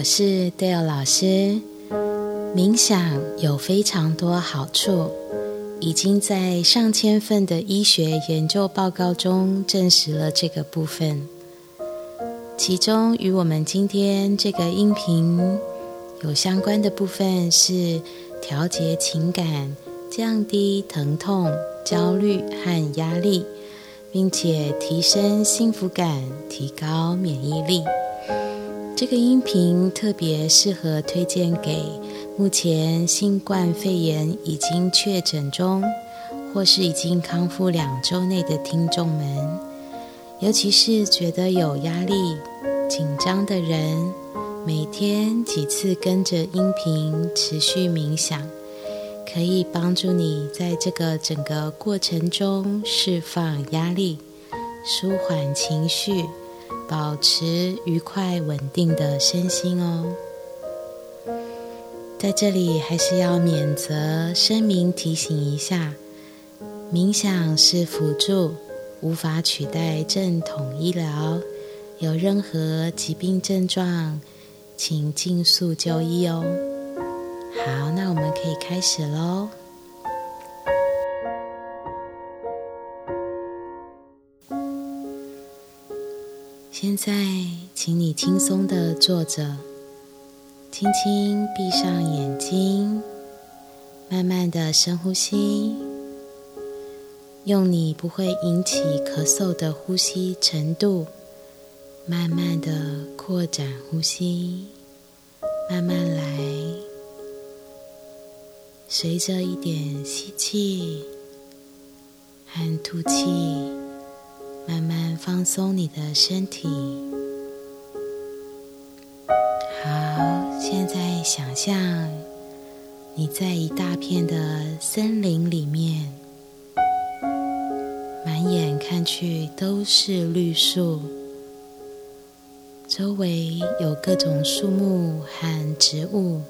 我是 Dale 老师。冥想有非常多好处，已经在上千份的医学研究报告中证实了这个部分。其中与我们今天这个音频有相关的部分是调节情感、降低疼痛、焦虑和压力，并且提升幸福感、提高免疫力。这个音频特别适合推荐给目前新冠肺炎已经确诊中，或是已经康复两周内的听众们，尤其是觉得有压力、紧张的人，每天几次跟着音频持续冥想，可以帮助你在这个整个过程中释放压力、舒缓情绪。保持愉快稳定的身心哦。在这里还是要免责声明提醒一下：冥想是辅助，无法取代正统医疗。有任何疾病症状，请尽速就医哦。好，那我们可以开始喽。现在，请你轻松的坐着，轻轻闭上眼睛，慢慢的深呼吸，用你不会引起咳嗽的呼吸程度，慢慢的扩展呼吸，慢慢来，随着一点吸气和吐气。慢慢放松你的身体。好，现在想象你在一大片的森林里面，满眼看去都是绿树，周围有各种树木和植物。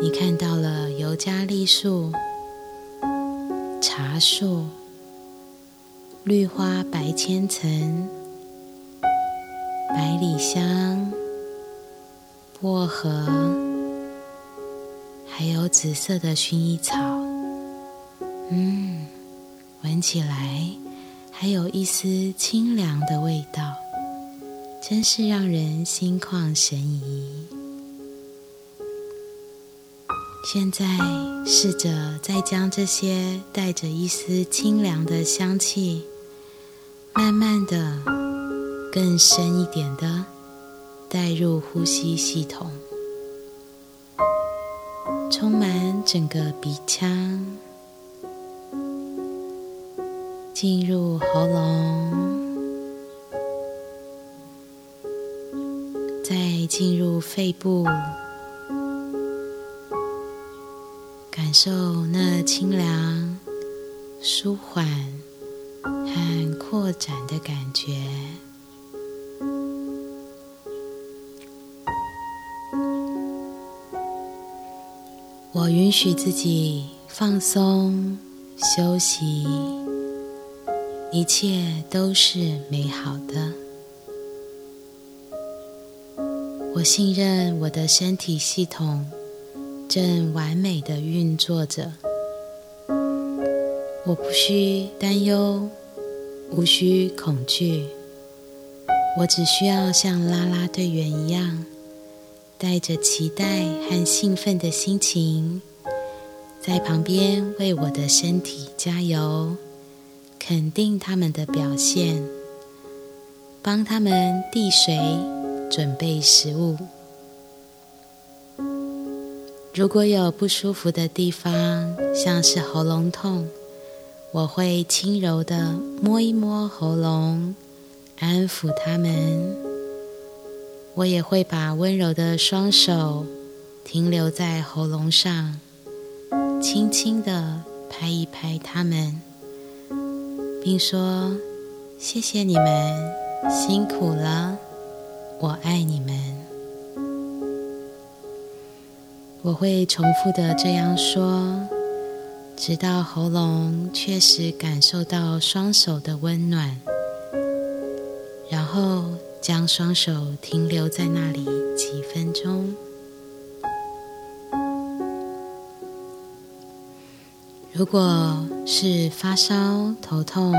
你看到了尤加利树、茶树。绿花白千层、百里香、薄荷，还有紫色的薰衣草。嗯，闻起来还有一丝清凉的味道，真是让人心旷神怡。现在试着再将这些带着一丝清凉的香气。慢慢的，更深一点的带入呼吸系统，充满整个鼻腔，进入喉咙，再进入肺部，感受那清凉、舒缓。和扩展的感觉，我允许自己放松、休息，一切都是美好的。我信任我的身体系统正完美的运作着，我不需担忧。无需恐惧，我只需要像啦啦队员一样，带着期待和兴奋的心情，在旁边为我的身体加油，肯定他们的表现，帮他们递水、准备食物。如果有不舒服的地方，像是喉咙痛。我会轻柔的摸一摸喉咙，安抚他们。我也会把温柔的双手停留在喉咙上，轻轻的拍一拍他们，并说：“谢谢你们，辛苦了，我爱你们。”我会重复的这样说。直到喉咙确实感受到双手的温暖，然后将双手停留在那里几分钟。如果是发烧、头痛，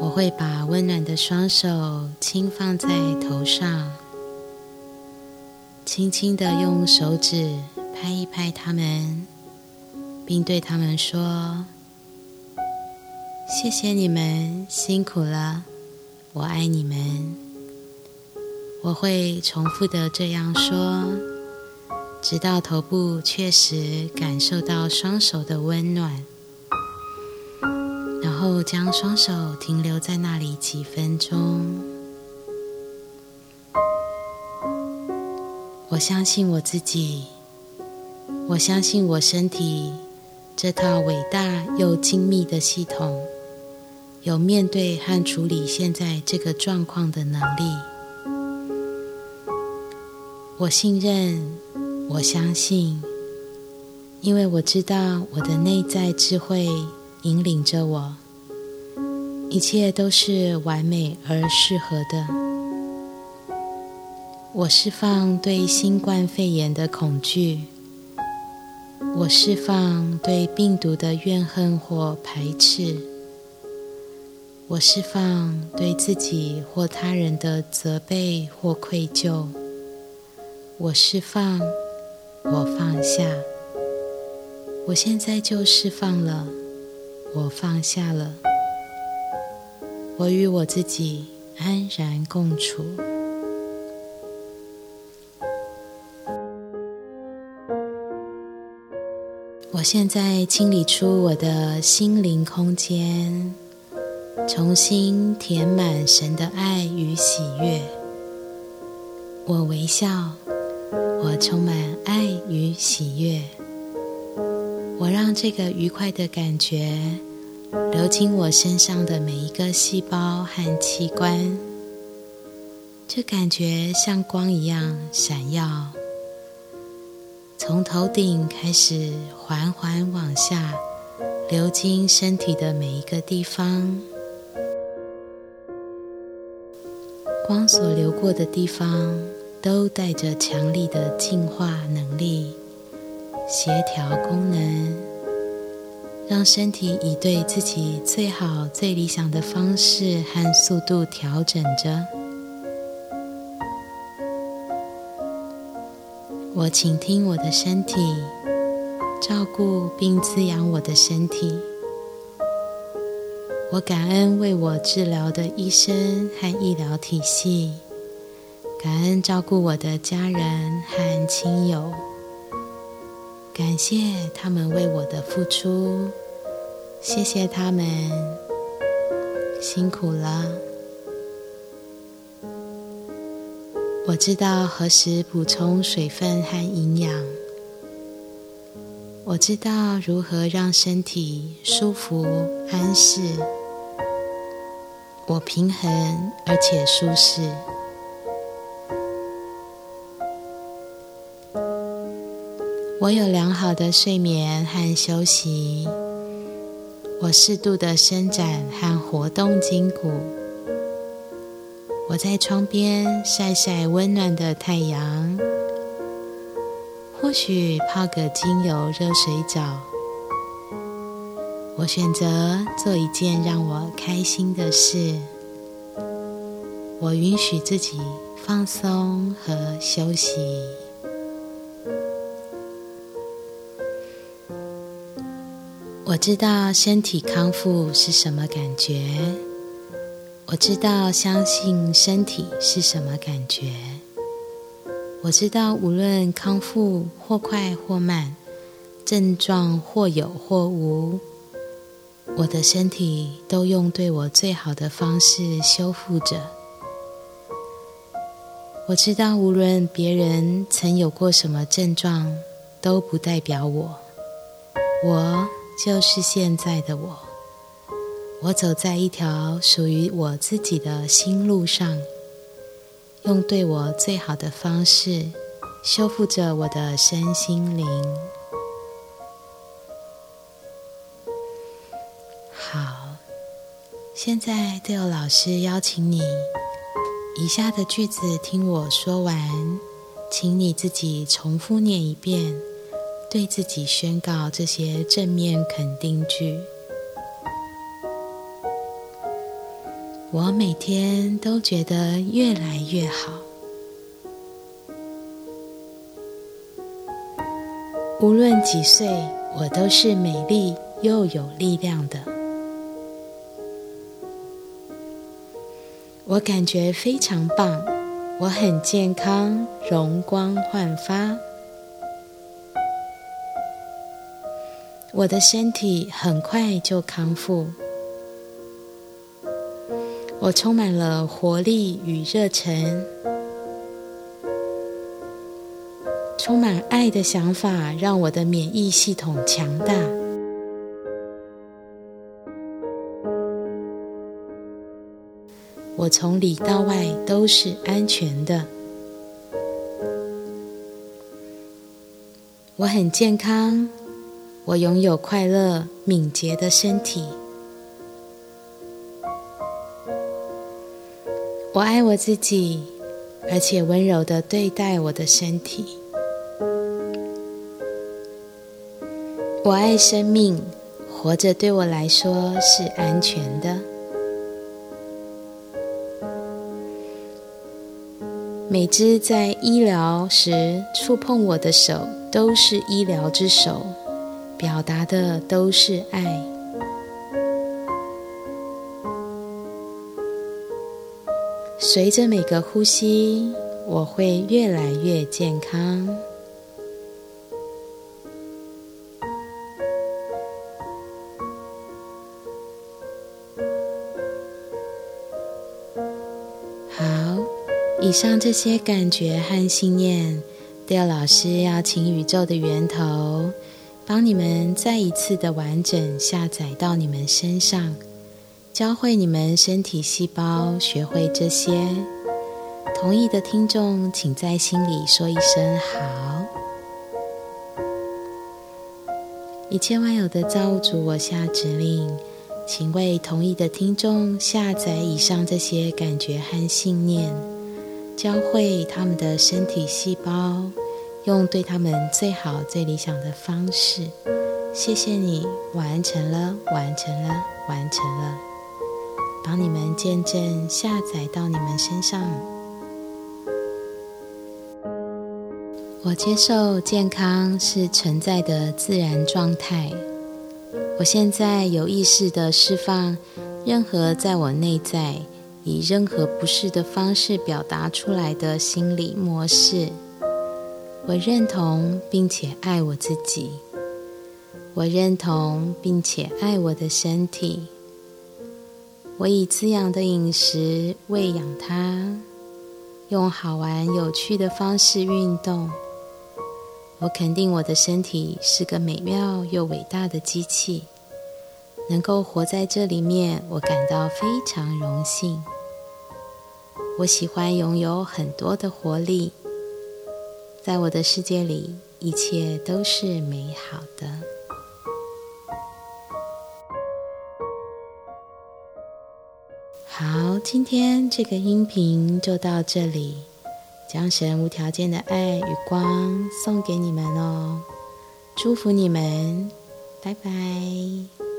我会把温暖的双手轻放在头上，轻轻的用手指拍一拍它们，并对他们说：“谢谢你们辛苦了，我爱你们。”我会重复的这样说。直到头部确实感受到双手的温暖，然后将双手停留在那里几分钟。我相信我自己，我相信我身体这套伟大又精密的系统，有面对和处理现在这个状况的能力。我信任。我相信，因为我知道我的内在智慧引领着我，一切都是完美而适合的。我释放对新冠肺炎的恐惧，我释放对病毒的怨恨或排斥，我释放对自己或他人的责备或愧疚，我释放。我放下，我现在就释放了。我放下了，我与我自己安然共处。我现在清理出我的心灵空间，重新填满神的爱与喜悦。我微笑。我充满爱与喜悦，我让这个愉快的感觉流进我身上的每一个细胞和器官，这感觉像光一样闪耀，从头顶开始缓缓往下流经身体的每一个地方，光所流过的地方。都带着强力的净化能力、协调功能，让身体以对自己最好、最理想的方式和速度调整着。我倾听我的身体，照顾并滋养我的身体。我感恩为我治疗的医生和医疗体系。感恩照顾我的家人和亲友，感谢他们为我的付出，谢谢他们，辛苦了。我知道何时补充水分和营养，我知道如何让身体舒服安适，我平衡而且舒适。我有良好的睡眠和休息，我适度的伸展和活动筋骨，我在窗边晒晒温暖的太阳，或许泡个精油热水澡。我选择做一件让我开心的事，我允许自己放松和休息。我知道身体康复是什么感觉，我知道相信身体是什么感觉，我知道无论康复或快或慢，症状或有或无，我的身体都用对我最好的方式修复着。我知道无论别人曾有过什么症状，都不代表我，我。就是现在的我，我走在一条属于我自己的新路上，用对我最好的方式修复着我的身心灵。好，现在都有老师邀请你以下的句子听我说完，请你自己重复念一遍，对自己宣告这些正面肯定句。我每天都觉得越来越好。无论几岁，我都是美丽又有力量的。我感觉非常棒，我很健康，容光焕发。我的身体很快就康复。我充满了活力与热忱。充满爱的想法让我的免疫系统强大。我从里到外都是安全的。我很健康，我拥有快乐敏捷的身体。我爱我自己，而且温柔的对待我的身体。我爱生命，活着对我来说是安全的。每只在医疗时触碰我的手，都是医疗之手，表达的都是爱。随着每个呼吸，我会越来越健康。好以上这些感觉和信念廖老师要请宇宙的源头帮你们再一次的完整下载到你们身上，教会你们身体细胞学会这些。同意的听众，请在心里说一声好。一切万有的造物主，我下指令，请为同意的听众下载以上这些感觉和信念。教会他们的身体细胞用对他们最好、最理想的方式。谢谢你，完成了，完成了，完成了。帮你们见证下载到你们身上。我接受健康是存在的自然状态。我现在有意识的释放任何在我内在。以任何不适的方式表达出来的心理模式，我认同并且爱我自己。我认同并且爱我的身体。我以滋养的饮食喂养它，用好玩有趣的方式运动。我肯定我的身体是个美妙又伟大的机器。能够活在这里面，我感到非常荣幸。我喜欢拥有很多的活力，在我的世界里，一切都是美好的。好，今天这个音频就到这里，将神无条件的爱与光送给你们哦，祝福你们。拜拜。